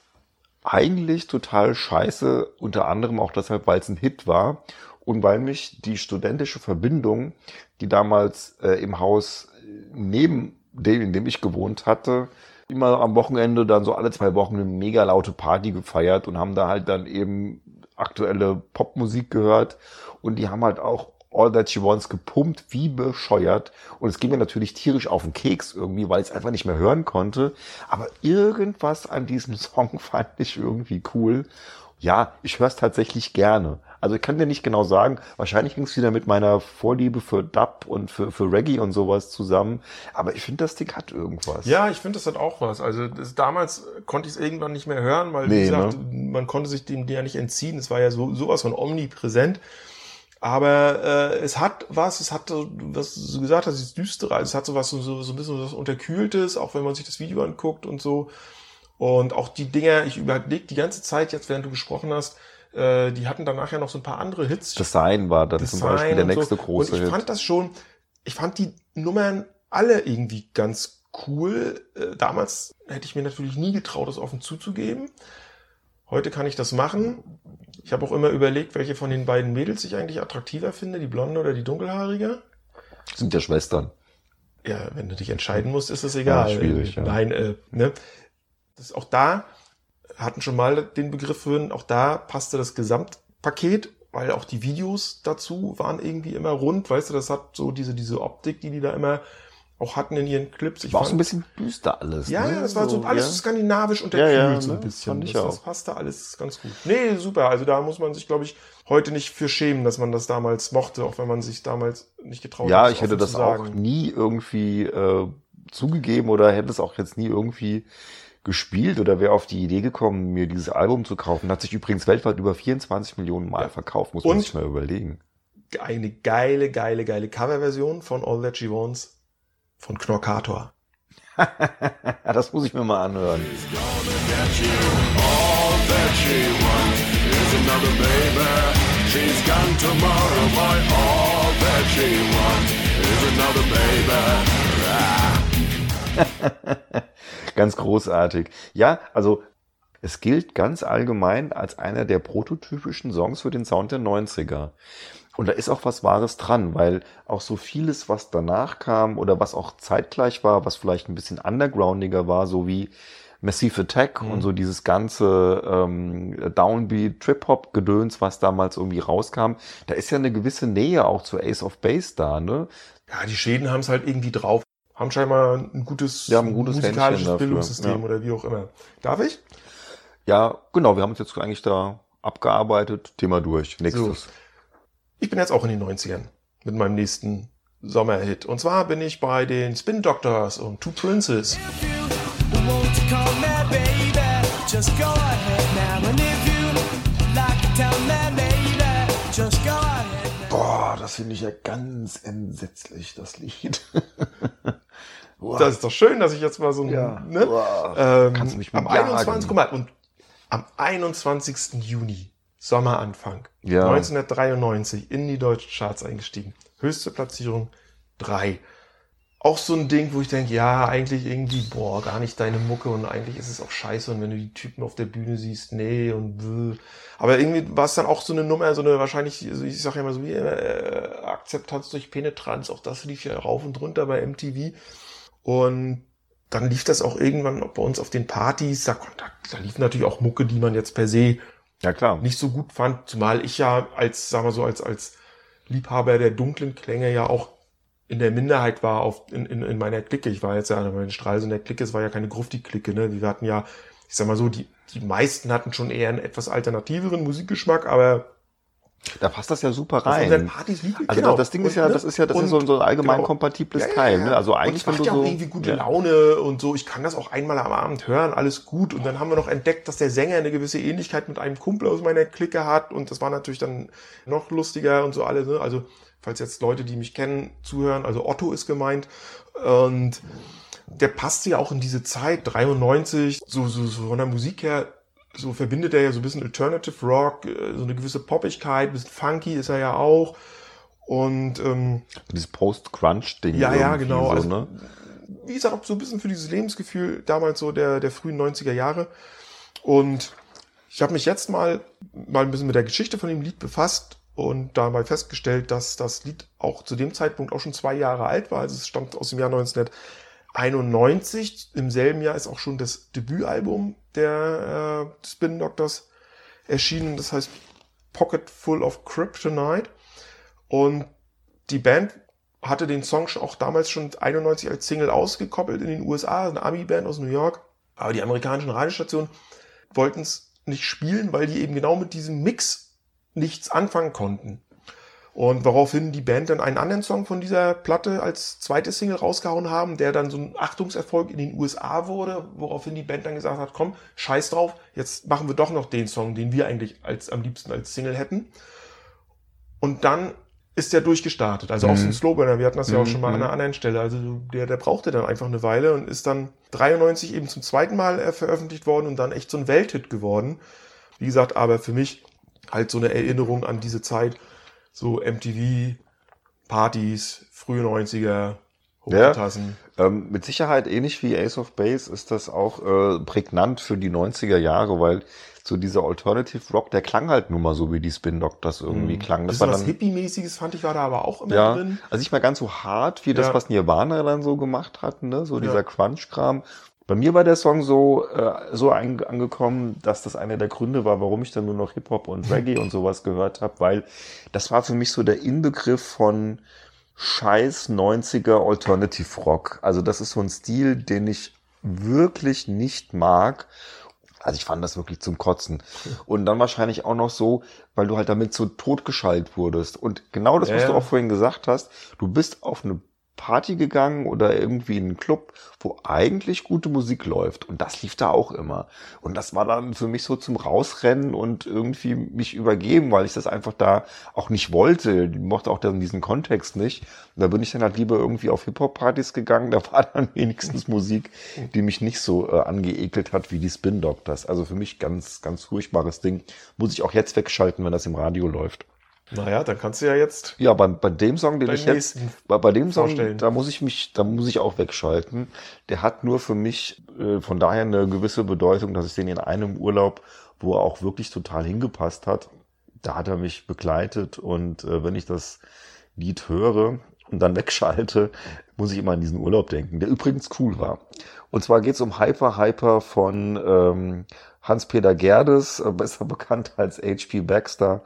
eigentlich total scheiße, unter anderem auch deshalb, weil es ein Hit war und weil mich die studentische Verbindung, die damals äh, im Haus neben dem, in dem ich gewohnt hatte, immer am Wochenende dann so alle zwei Wochen eine mega laute Party gefeiert und haben da halt dann eben aktuelle Popmusik gehört und die haben halt auch All That She Wants gepumpt, wie bescheuert. Und es ging mir natürlich tierisch auf den Keks irgendwie, weil ich es einfach nicht mehr hören konnte. Aber irgendwas an diesem Song fand ich irgendwie cool. Ja, ich höre es tatsächlich gerne. Also ich kann dir nicht genau sagen, wahrscheinlich hängt es wieder mit meiner Vorliebe für Dub und für, für Reggae und sowas zusammen. Aber ich finde, das Ding hat irgendwas. Ja, ich finde, das hat auch was. Also das, damals konnte ich es irgendwann nicht mehr hören, weil, Nee, wie gesagt, ne? man konnte sich dem ja nicht entziehen. Es war ja so sowas von omnipräsent. Aber äh, es hat was, es hat, so, was du gesagt hast, es düstere, also es hat so was, so, so so ein bisschen was Unterkühltes, auch wenn man sich das Video anguckt und so. Und auch die Dinger, ich überleg die ganze Zeit jetzt, während du gesprochen hast, äh, die hatten danach ja noch so ein paar andere Hits. Design war dann zum Beispiel der nächste so. große Und ich Hit. fand das schon, ich fand die Nummern alle irgendwie ganz cool. Äh, damals hätte ich mir natürlich nie getraut, das offen zuzugeben. Heute kann ich das machen. Ich habe auch immer überlegt, welche von den beiden Mädels ich eigentlich attraktiver finde, die blonde oder die dunkelhaarige. Sind ja Schwestern. Ja, wenn du dich entscheiden musst, ist es egal. Ja, schwierig, ja. Nein, äh, ne? Das, auch da hatten schon mal den Begriff für, auch da passte das Gesamtpaket, weil auch die Videos dazu waren irgendwie immer rund, weißt du, das hat so diese, diese Optik, die die da immer auch hatten in ihren Clips. Ich War auch so ein bisschen düster alles. ja, ne? ja, das war so alles ja. skandinavisch und Ja, der ja, so ein ne? bisschen. Fand ich das, auch. das passte alles ganz gut. Nee, super. Also da muss man sich, glaube ich, heute nicht für schämen, dass man das damals mochte, auch wenn man sich damals nicht getraut Ja, hat. ich hätte das auch nie irgendwie äh, zugegeben oder hätte es auch jetzt nie irgendwie gespielt oder wäre auf die Idee gekommen, mir dieses Album zu kaufen. Hat sich übrigens weltweit über 24 Millionen Mal Ja. verkauft, muss man Und- sich mal überlegen. eine geile, geile, geile Coverversion von All That She Wants von Knorkator. Das muss ich mir mal anhören. Ganz großartig. Ja, also es gilt ganz allgemein als einer der prototypischen Songs für den Sound der 90er. Und da ist auch was Wahres dran, weil auch so vieles, was danach kam oder was auch zeitgleich war, was vielleicht ein bisschen undergroundiger war, so wie Massive Attack Mhm. und so dieses ganze ähm, Downbeat, Trip-Hop-Gedöns, was damals irgendwie rauskam, da ist ja eine gewisse Nähe auch zu Ace of Base da, ne? Ja, die Schäden haben es halt irgendwie drauf. Haben scheinbar ein gutes, Ja, ein gutes musikalisches Bildungssystem ja. oder wie auch immer. Darf ich? Ja, genau, wir haben uns jetzt eigentlich da abgearbeitet. Thema durch. Nächstes. Ich bin jetzt auch in den 90ern mit meinem nächsten Sommerhit. Und zwar bin ich bei den Spin Doctors und Two Princes. Boah, das finde ich ja ganz entsetzlich, das Lied. Boah. Das ist doch schön, dass ich jetzt mal so ein, Ja. ne? Boah. Ähm, Kannst du mich am mit jagen. 21. Guck mal, und am 21. Juni, Sommeranfang, Ja. 1993, in die deutschen Charts eingestiegen. Höchste Platzierung 3. Auch so ein Ding, wo ich denke, ja, eigentlich irgendwie, boah, gar nicht deine Mucke und eigentlich ist es auch scheiße und wenn du die Typen auf der Bühne siehst, nee und bläh. Aber irgendwie war es dann auch so eine Nummer, so eine wahrscheinlich, ich sag ja immer so wie äh, Akzeptanz durch Penetranz, auch das lief ja rauf und runter bei MTV. Und dann lief das auch irgendwann bei uns auf den Partys. Da, da, lief natürlich auch Mucke, die man jetzt per se Ja, klar. nicht so gut fand, zumal ich ja als, sagen wir so, als, als Liebhaber der dunklen Klänge ja auch in der Minderheit war auf, in, in, in meiner Clique. Ich war jetzt ja in Stralsund der Clique, es war ja keine Grufti-Clique, ne? Wir hatten ja, ich sag mal so, die, die meisten hatten schon eher einen etwas alternativeren Musikgeschmack, aber Da passt das ja super Auf unseren rein. Partys liegt Also genau. das Ding ist Und, ja, ne? das ist ja, das ist Und- so ein, so ein allgemein genau. kompatibles Ja, Teil. Ne? Also und eigentlich, es wenn macht ja so auch irgendwie gute ja. Laune und so. Ich kann das auch einmal am Abend hören, alles gut. Und dann haben wir noch entdeckt, dass der Sänger eine gewisse Ähnlichkeit mit einem Kumpel aus meiner Clique hat. Und das war natürlich dann noch lustiger und so alle. Ne? Also falls jetzt Leute, die mich kennen, zuhören, also Otto ist gemeint. Und der passte ja auch in diese Zeit, 93, so, so, so von der Musik her, so verbindet er ja so ein bisschen Alternative Rock, äh, so eine gewisse Poppigkeit, ein bisschen funky ist er ja auch. Und ähm, dieses Post-Crunch-Ding. Ja, ja, genau. So, Also- ne? wie gesagt, auch so ein bisschen für dieses Lebensgefühl damals so der, der frühen 90er Jahre. Und ich habe mich jetzt mal, mal ein bisschen mit der Geschichte von dem Lied befasst und dabei festgestellt, dass das Lied auch zu dem Zeitpunkt auch schon zwei Jahre alt war. Also es stammt aus dem Jahr 1991. Im selben Jahr ist auch schon das Debütalbum der äh, Spin Doctors erschienen. Das heißt Pocket Full of Kryptonite. Und die Band hatte den Song schon- auch damals schon 91 als Single ausgekoppelt in den USA, eine Ami-Band aus New York. Aber die amerikanischen Radiostationen wollten es nicht spielen, weil die eben genau mit diesem Mix nichts anfangen konnten. Und woraufhin die Band dann einen anderen Song von dieser Platte als zweite Single rausgehauen haben, der dann so ein Achtungserfolg in den USA wurde, woraufhin die Band dann gesagt hat, komm, scheiß drauf, jetzt machen wir doch noch den Song, den wir eigentlich als am liebsten als Single hätten. Und dann ist der durchgestartet. Also auch so ein Slowburner, wir hatten das ja auch schon mal an einer anderen Stelle. Also der, der brauchte dann einfach eine Weile und ist dann 93 eben zum zweiten Mal äh, veröffentlicht worden und dann echt so ein Welthit geworden. Wie gesagt, aber für mich halt so eine Erinnerung an diese Zeit, so MTV, Partys, frühe 90er, Hochtassen. Ähm, mit Sicherheit ähnlich wie Ace of Base ist das auch äh, prägnant für die 90er Jahre, weil so dieser Alternative Rock, der klang halt nun mal so, wie die Spin Doctors irgendwie klangen. Das Das war was Hippie-mäßiges fand ich war da aber auch immer ja, drin. also nicht mal ganz so hart wie das, Ja. was Nirvana dann so gemacht hatten, ne? so dieser Ja. Crunch-Kram. Bei mir war der Song so, äh, so angekommen, dass das einer der Gründe war, warum ich dann nur noch Hip-Hop und Reggae und sowas gehört habe, weil das war für mich so der Inbegriff von scheiß 90er Alternative Rock. Also das ist so ein Stil, den ich wirklich nicht mag. Also ich fand das wirklich zum Kotzen. Und dann wahrscheinlich auch noch so, weil du halt damit so totgeschallt wurdest. Und genau das, Ja, was du ja. auch vorhin gesagt hast, du bist auf eine Party gegangen oder irgendwie in einen Club, wo eigentlich gute Musik läuft. Und das lief da auch immer. Und das war dann für mich so zum Rausrennen und irgendwie mich übergeben, weil ich das einfach da auch nicht wollte. Ich mochte auch dann diesen Kontext nicht. Und da bin ich dann halt lieber irgendwie auf Hip-Hop-Partys gegangen. Da war dann wenigstens Musik, die mich nicht so äh, angeekelt hat wie die Spin Doctors. Also für mich ganz, ganz furchtbares Ding. Muss ich auch jetzt wegschalten, wenn das im Radio läuft. Naja, dann kannst du ja jetzt Ja, bei, bei dem Song, den ich jetzt, bei, bei dem Song, vorstellen. da muss ich mich, da muss ich auch wegschalten. Der hat nur für mich äh, von daher eine gewisse Bedeutung, dass ich den in einem Urlaub, wo er auch wirklich total hingepasst hat, da hat er mich begleitet und äh, wenn ich das Lied höre und dann wegschalte, muss ich immer an diesen Urlaub denken, der übrigens cool war. Und zwar geht's um Hyper Hyper von ähm, Hans-Peter Gerdes, äh, besser bekannt als H.P. Baxter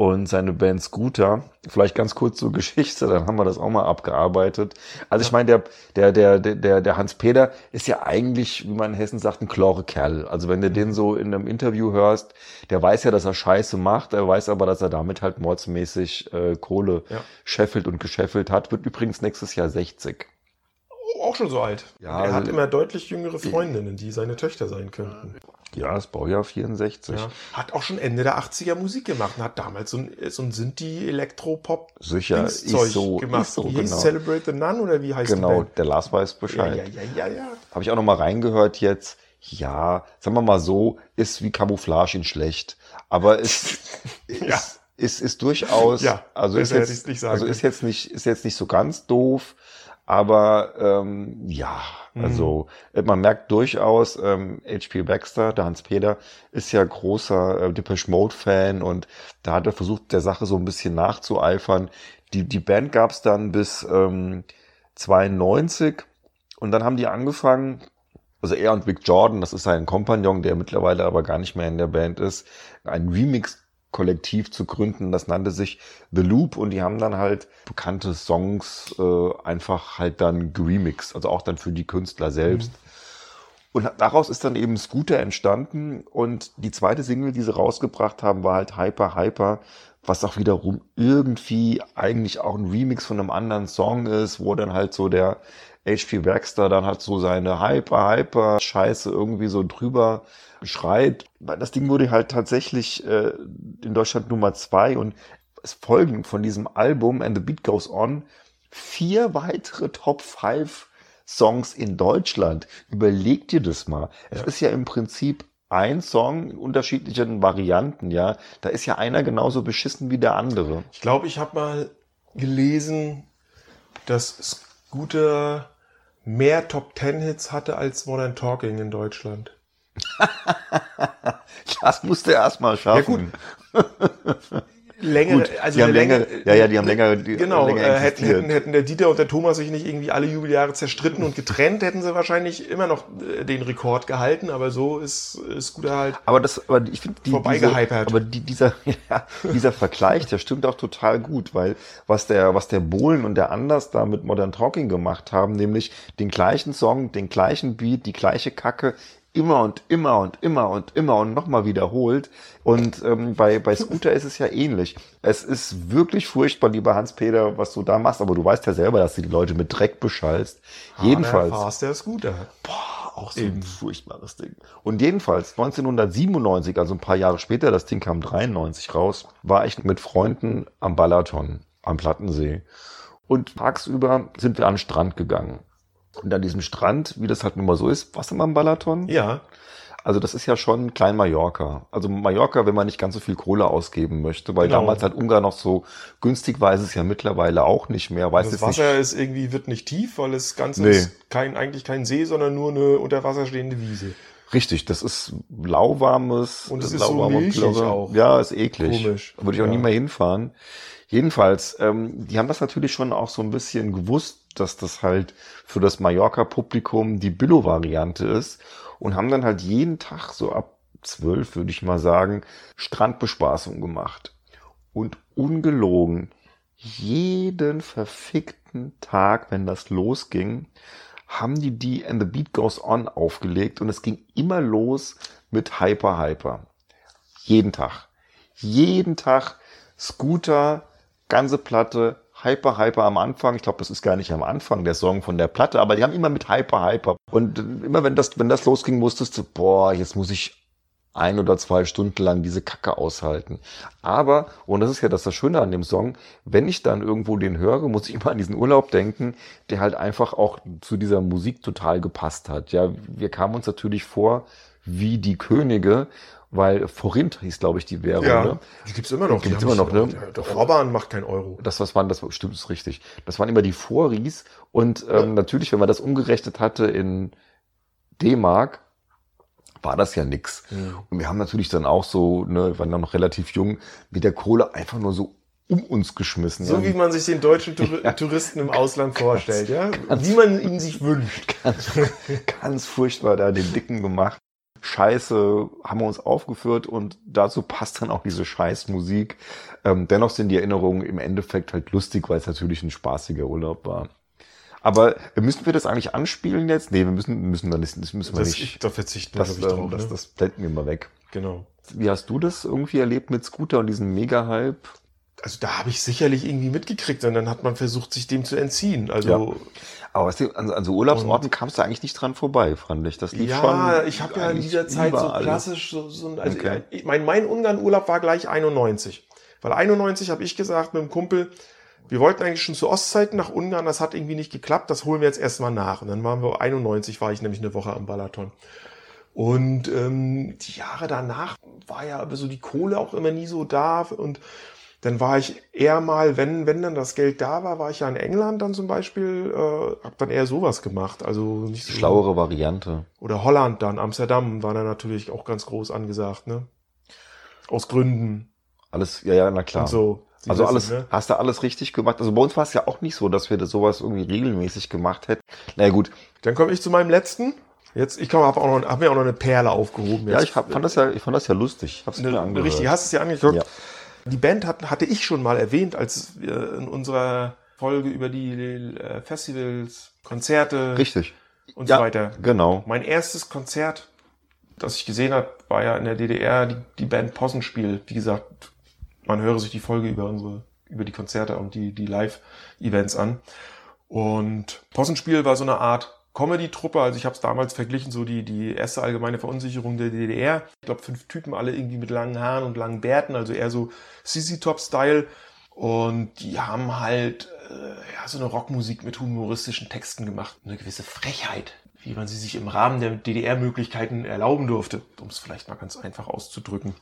und seine Band Scooter. Vielleicht ganz kurz zur Geschichte, dann haben wir das auch mal abgearbeitet. Also ich meine, der, der, der, der- der, der Hans-Peter ist ja eigentlich, wie man in Hessen sagt, ein klare Kerl. Also wenn du den so in einem Interview hörst, der weiß ja, dass er Scheiße macht, er weiß aber, dass er damit halt mordsmäßig äh, Kohle Ja. scheffelt und gescheffelt hat. Wird übrigens nächstes Jahr 60. auch schon so alt. Ja, er hat also- immer deutlich jüngere Freundinnen, die seine Töchter sein könnten. Ja, das Baujahr 64. Ja. Hat auch schon Ende der 80er Musik gemacht und hat damals so ein, so ein Sinti Elektro-Pop Sicher, ist Zeug so, gemacht. ist so, wie genau. Celebrate the Nun oder wie heißt Genau, der Lars weiß Bescheid. ja, ja, ja, ja. Habe ich auch noch mal reingehört jetzt. Ja, sagen wir mal so, ist wie Camouflage in schlecht. Aber es Ja. ist, ist, ist durchaus, Ja, also ist jetzt, also ist jetzt nicht, ist jetzt nicht so ganz doof. Aber ähm, ja, Mhm. also äh, man merkt durchaus, ähm, H.P. Baxter, der Hans-Peter, ist ja großer äh, Depeche Mode-Fan und da hat er versucht, der Sache so ein bisschen nachzueifern. Die, die Band gab's dann bis ähm, 92 und dann haben die angefangen, also er und Vic Jordan, das ist sein Kompagnon, der mittlerweile aber gar nicht mehr in der Band ist, ein Remix-Kollektiv zu gründen. Das nannte sich The Loop und die haben dann halt bekannte Songs äh, einfach halt dann geremixed, also auch dann für die Künstler selbst. Und daraus ist dann eben Scooter entstanden. Und die zweite Single, die sie rausgebracht haben, war halt Hyper Hyper, was auch wiederum irgendwie eigentlich auch ein Remix von einem anderen Song ist, wo dann halt so der HP Baxter dann halt so seine Hyper Hyper Scheiße irgendwie so drüber schreit. Das Ding wurde halt tatsächlich äh, in Deutschland Nummer zwei und es folgen von diesem Album And the Beat Goes On vier weitere Top 5 Songs in Deutschland. Überleg dir das mal. Es ist ja im Prinzip ein Song in unterschiedlichen Varianten, ja. Da ist ja einer genauso beschissen wie der andere. Ich glaube, ich habe mal gelesen, dass Scooter mehr Top Ten Hits hatte als Modern Talking in Deutschland. Das musste er erst mal schaffen. Ja, längere, Gut, also die haben eine länger, Länge- ja, ja, die haben länger, die, Genau, länger äh, hätten, hätten, hätten der Dieter und der Thomas sich nicht irgendwie alle Jubeljahre zerstritten und getrennt, hätten sie wahrscheinlich immer noch äh, den Rekord gehalten, aber so ist, ist Scooter halt. Aber das, aber ich finde die, diese, Vorbeigehypert. aber die, dieser, ja, dieser Vergleich, der stimmt auch total gut, weil was der, was der Bohlen und der Anders da mit Modern Talking gemacht haben, nämlich den gleichen Song, den gleichen Beat, die gleiche Kacke immer und immer und immer und immer und nochmal wiederholt. Und ähm, bei, bei Scooter ist es ja ähnlich. Es ist wirklich furchtbar, lieber Hans-Peter, was du da machst, aber du weißt ja selber, dass du die Leute mit Dreck beschallst. Jedenfalls. Fast der Scooter. Boah, auch so ein furchtbares Ding. Und jedenfalls 1997, also ein paar Jahre später, das Ding kam 93 raus, war ich mit Freunden am Balaton, am Plattensee. Und tagsüber sind wir an den Strand gegangen. Und an diesem Strand, wie das halt nun mal so ist, was immer am Balaton? Ja, Also das ist ja schon Klein Mallorca. Also Mallorca, wenn man nicht ganz so viel Kohle ausgeben möchte, weil Genau. damals halt Ungarn noch so günstig war, ist es ja mittlerweile auch nicht mehr. Weiß das jetzt nicht, Wasser ist irgendwie, wird nicht tief, weil es ganz Nee. ist kein, eigentlich kein See, sondern nur eine unter Wasser stehende Wiese. Richtig, das ist lauwarmes. Und es ist so milchig Plörre. auch. Ja, ist eklig. Komisch. Würde ich auch Ja. nie mehr hinfahren. Jedenfalls, ähm, die haben das natürlich schon auch so ein bisschen gewusst, dass das halt für das Mallorca-Publikum die Billo-Variante ist und haben dann halt jeden Tag so ab zwölf, würde ich mal sagen, Strandbespaßung gemacht. Und ungelogen, jeden verfickten Tag, wenn das losging, haben die die And the Beat Goes On aufgelegt und es ging immer los mit Hyper Hyper. Jeden Tag. Jeden Tag Scooter, ganze Platte, Hyper Hyper am Anfang. Ich glaube, das ist gar nicht am Anfang der Song von der Platte, aber die haben immer mit Hyper Hyper. Und äh, immer wenn das, wenn das losging, musstest du, boah, jetzt muss ich ein oder zwei Stunden lang diese Kacke aushalten. Aber, und das ist ja das, das Schöne an dem Song, wenn ich dann irgendwo den höre, muss ich immer an diesen Urlaub denken, der halt einfach auch zu dieser Musik total gepasst hat. Ja, wir kamen uns natürlich vor wie die Könige, weil Forint hieß, glaube ich, die Währung. Ja, Ne? die gibt's immer noch. Die gibt's immer noch, sich- ne? Der Orban macht kein Euro. Das, was waren, das stimmt, ist richtig. Das waren immer die Voris. Und ähm, natürlich, wenn man das umgerechnet hatte in D-Mark, war das ja nix. Und wir haben natürlich dann auch so, ne, wir waren dann noch relativ jung, mit der Kohle einfach nur so um uns geschmissen. So ja. wie man sich den deutschen Tour Touristen im Ausland vorstellt, ja? Wie man ihn sich wünscht. ganz, ganz furchtbar da den Dicken gemacht. Scheiße haben wir uns aufgeführt und dazu passt dann auch diese Scheißmusik. Ähm, dennoch sind die Erinnerungen im Endeffekt halt lustig, weil es natürlich ein spaßiger Urlaub war. Aber müssen wir das eigentlich anspielen jetzt? Nee, wir müssen, müssen wir nicht, das müssen wir Das, ich, nicht. da verzichten wir, Das, ich, ähm, drauf. das, ne? das blenden wir mal weg. Genau. Wie hast du das irgendwie erlebt mit Scooter und diesem Mega-Hype? Also da habe ich sicherlich irgendwie mitgekriegt und dann hat man versucht, sich dem zu entziehen. Also Ja. Aber du, an, an so Urlaubsorten kamst du eigentlich nicht dran vorbei, fand ich. Das lief Ja, schon. ich habe ja in dieser Zeit so klassisch so, so ein, also Okay. ich mein, mein Ungarn-Urlaub war gleich 91. Weil 91 habe ich gesagt mit dem Kumpel, wir wollten eigentlich schon zu Ostzeiten nach Ungarn, das hat irgendwie nicht geklappt, das holen wir jetzt erstmal nach. Und dann waren wir 91, war ich nämlich eine Woche am Balaton. Und ähm, die Jahre danach war ja aber so die Kohle auch immer nie so da und dann war ich eher mal, wenn, wenn dann das Geld da war, war ich ja in England dann zum Beispiel, äh, hab dann eher sowas gemacht. Also nicht so Schlauere Variante. oder Holland dann, Amsterdam war dann natürlich auch ganz groß angesagt, ne? Aus Gründen Alles, ja, ja, na klar. und so. Sie Also wissen, alles, ne? hast du alles richtig gemacht? Also bei uns war es ja auch nicht so, dass wir das sowas irgendwie regelmäßig gemacht hätten. Na ja, gut. Dann komme ich zu meinem letzten. Jetzt, ich habe auch noch, hab mir auch noch eine Perle aufgehoben. Ja, Jetzt. ich hab, fand das ja, ich fand das ja lustig. Hab's mir Eine, angehört. richtig, hast es ja angeguckt. Ja. Die Band hat, hatte ich schon mal erwähnt, als wir in unserer Folge über die äh, Festivals, Konzerte, Richtig. und Ja, so weiter. genau. Mein erstes Konzert, das ich gesehen habe, war ja in der DDR die, die Band Possenspiel. Wie gesagt, man höre sich die Folge über unsere, über die Konzerte und die, die Live-Events an. Und Possenspiel war so eine Art Comedy-Truppe, also ich habe es damals verglichen, so die, die erste allgemeine Verunsicherung der DDR. Ich glaube, fünf Typen, alle irgendwie mit langen Haaren und langen Bärten, also eher so CC-Top-Style. Und die haben halt äh, ja, so eine Rockmusik mit humoristischen Texten gemacht. Eine gewisse Frechheit, wie man sie sich im Rahmen der DDR-Möglichkeiten erlauben durfte, um es vielleicht mal ganz einfach auszudrücken.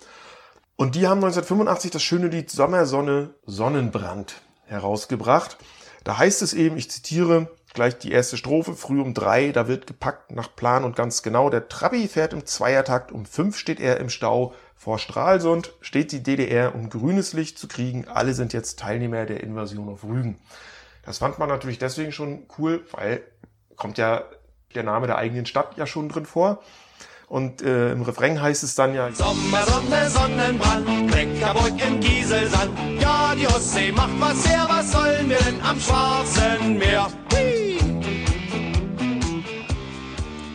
Und die haben 1985 das schöne Lied Sommersonne Sonnenbrand herausgebracht. Da heißt es eben, ich zitiere gleich die erste Strophe, früh um drei, da wird gepackt nach Plan und ganz genau. Der Trabi fährt im Zweiertakt, um fünf steht er im Stau. Vor Stralsund steht die DDR, um grünes Licht zu kriegen. Alle sind jetzt Teilnehmer der Invasion auf Rügen. Das fand man natürlich deswegen schon cool, weil kommt ja der Name der eigenen Stadt ja schon drin vor. Und äh, im Refrain heißt es dann ja, Sommer, Sonne, Sonnenbrand, Kleckerburg im Gieselsand. Ja, die Ostsee macht was her, was sollen wir denn am Schwarzen Meer? Hui!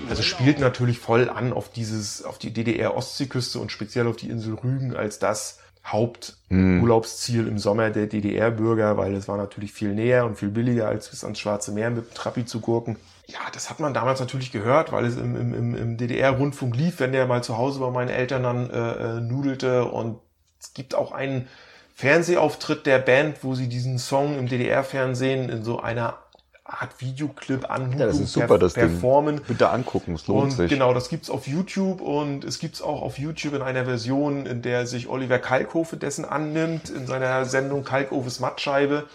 Also spielt natürlich voll an auf dieses, auf die DDR-Ostseeküste und speziell auf die Insel Rügen als das Haupturlaubsziel im Sommer der DDR-Bürger, weil es war natürlich viel näher und viel billiger, als bis ans Schwarze Meer mit dem Trapi zu gurken. Ja, das hat man damals natürlich gehört, weil es im, im, im, DDR-Rundfunk lief, wenn der mal zu Hause bei meinen Eltern dann äh, äh, nudelte. Und es gibt auch einen Fernsehauftritt der Band, wo sie diesen Song im DDR-Fernsehen in so einer Art Videoclip anhuben, Ja, das ist super, das Ding. performen. Bitte angucken, es lohnt Und sich. genau, das gibt's auf YouTube und es gibt's auch auf YouTube in einer Version, in der sich Oliver Kalkofe dessen annimmt, in seiner Sendung Kalkofes Mattscheibe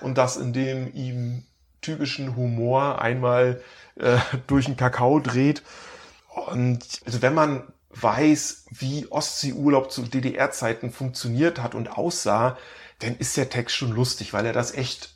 und das in dem ihm typischen Humor einmal äh, durch den Kakao dreht. Und also wenn man weiß, wie Ostseeurlaub zu DDR-Zeiten funktioniert hat und aussah, dann ist der Text schon lustig, weil er das echt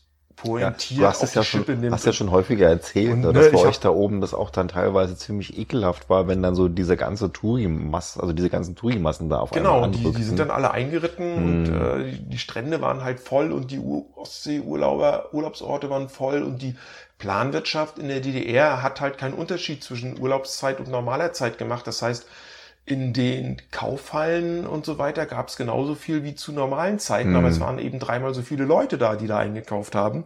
Ja, pointiert du hast auf es ja die schon, Schippe nimmt. hast ja schon häufiger erzählt, Und, ne, ne, dass bei euch da oben das auch dann teilweise ziemlich ekelhaft war, wenn dann so diese ganze Touri-Masse, also diese ganzen Touri-Massen da auf Genau, einmal die, die anrückten. sind dann alle eingeritten und Hm. äh, die, die Strände waren halt voll und die Ur- Ostsee-Urlauber, Urlaubsorte waren voll und die Planwirtschaft in der DDR hat halt keinen Unterschied zwischen Urlaubszeit und normaler Zeit gemacht. Das heißt, in den Kaufhallen und so weiter gab es genauso viel wie zu normalen Zeiten, Hm. aber es waren eben dreimal so viele Leute da, die da eingekauft haben.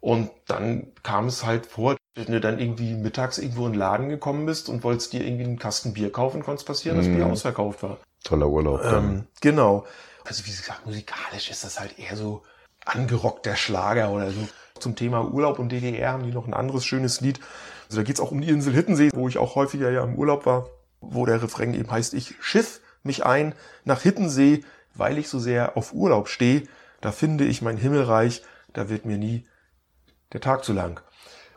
Und dann kam es halt vor, wenn du dann irgendwie mittags irgendwo in den Laden gekommen bist und wolltest dir irgendwie einen Kasten Bier kaufen, konnte es passieren, dass Mhm. Bier ausverkauft war. Toller Urlaub. Ähm, genau. Also wie gesagt, musikalisch ist das halt eher so angerockter Schlager oder so. Zum Thema Urlaub und DDR haben die noch ein anderes schönes Lied. Also da geht's auch um die Insel Hittensee, wo ich auch häufiger ja im Urlaub war, wo der Refrain eben heißt, ich schiff mich ein nach Hittensee, weil ich so sehr auf Urlaub stehe. Da finde ich mein Himmelreich, da wird mir nie der Tag zu lang.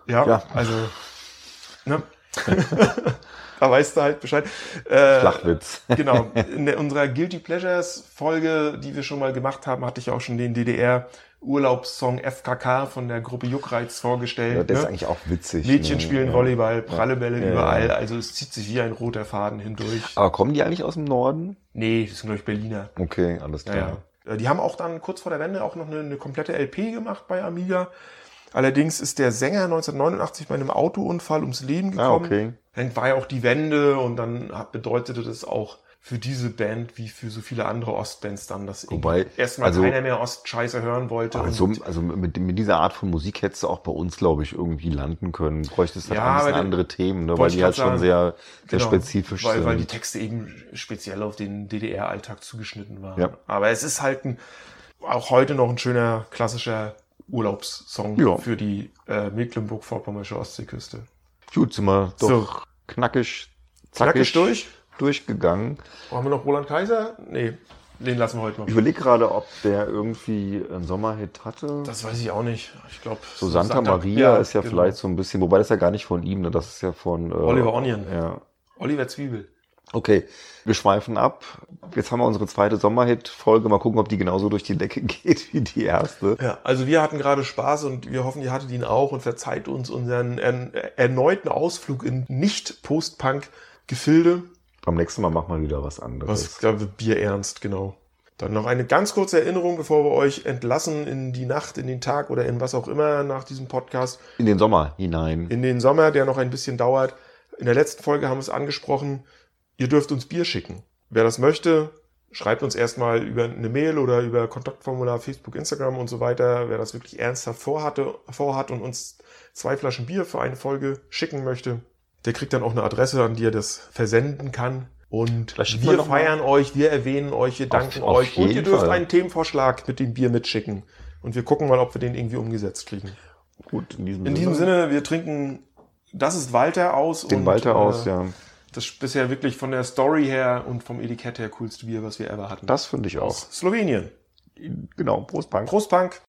Ja, Ja. also, ne? da weißt du halt Bescheid. Äh, Flachwitz. Genau. In der, unserer Guilty Pleasures Folge, die wir schon mal gemacht haben, hatte ich auch schon den DDR Urlaubssong FKK von der Gruppe Juckreiz vorgestellt. Ja, der ist ne? eigentlich auch witzig. Mädchen ne? spielen Ja. Volleyball, pralle Bälle Ja. überall. Also es zieht sich wie ein roter Faden hindurch. Aber kommen die eigentlich aus dem Norden? Nee, das sind glaube ich Berliner. Okay, alles klar. ja. Äh, Die haben auch dann kurz vor der Wende auch noch eine, eine komplette LP gemacht bei Amiga. Allerdings ist der Sänger 1989 bei einem Autounfall ums Leben Ah, gekommen. okay. Dann war ja auch die Wende und dann bedeutete das auch für diese Band wie für so viele andere Ostbands dann, dass Wobei, erstmal also- keiner mehr Ostscheiße hören wollte. Aber so, und, also mit, mit dieser Art von Musik hättest du auch bei uns, glaube ich, irgendwie landen können. Bräuchtest halt Ja, ein bisschen andere Themen, ne? weil die halt schon sagen. sehr, sehr Genau, spezifisch weil, sind. weil die Texte eben speziell auf den DDR-Alltag zugeschnitten waren. Ja. Aber es ist halt ein, auch heute noch ein schöner klassischer Urlaubssong Ja. für die äh, Mecklenburg-Vorpommersche Ostseeküste. Gut, sind wir doch So. knackig, zackig Knackig durch? durchgegangen. Haben wir noch Roland Kaiser? Nee, den lassen wir heute mal. Ich überlege gerade, ob der irgendwie einen Sommerhit hatte. Das weiß ich auch nicht. Ich glaube, so Santa Maria ist ja vielleicht so ein bisschen, wobei das ja gar nicht von ihm, ne? das ist ja von äh, Oliver Onion. Ja. Oliver Zwiebel. Okay, wir schweifen ab. Jetzt haben wir unsere zweite Sommerhit-Folge. Mal gucken, ob die genauso durch die Decke geht wie die erste. Ja, also wir hatten gerade Spaß und wir hoffen, ihr hattet ihn auch und verzeiht uns unseren ern erneuten Ausflug in Nicht-Post-Punk-Gefilde. Beim nächsten Mal machen wir wieder was anderes. Was, glaube ich, Bier ernst, genau. Dann noch eine ganz kurze Erinnerung, bevor wir euch entlassen in die Nacht, in den Tag oder in was auch immer nach diesem Podcast. In den Sommer hinein. In den Sommer, der noch ein bisschen dauert. In der letzten Folge haben wir es angesprochen. Ihr dürft uns Bier schicken. Wer das möchte, schreibt uns erstmal über eine Mail oder über Kontaktformular, Facebook, Instagram und so weiter. Wer das wirklich ernsthaft vorhatte, vorhat und uns zwei Flaschen Bier für eine Folge schicken möchte, der kriegt dann auch eine Adresse, an die er das versenden kann. Und wir mal- feiern euch, wir erwähnen euch, wir danken auf euch. Und ihr dürft Fall. einen Themenvorschlag mit dem Bier mitschicken. Und wir gucken mal, ob wir den irgendwie umgesetzt kriegen. Gut, in diesem, In diesem Sinne, wir trinken, das ist Walter aus. Den und, Walter äh, aus, ja. Das ist bisher wirklich von der Story her und vom Etikett her coolste Bier, was wir ever hatten. Das finde ich auch. aus Slowenien. Genau, Prost, Punk. Prost Punk.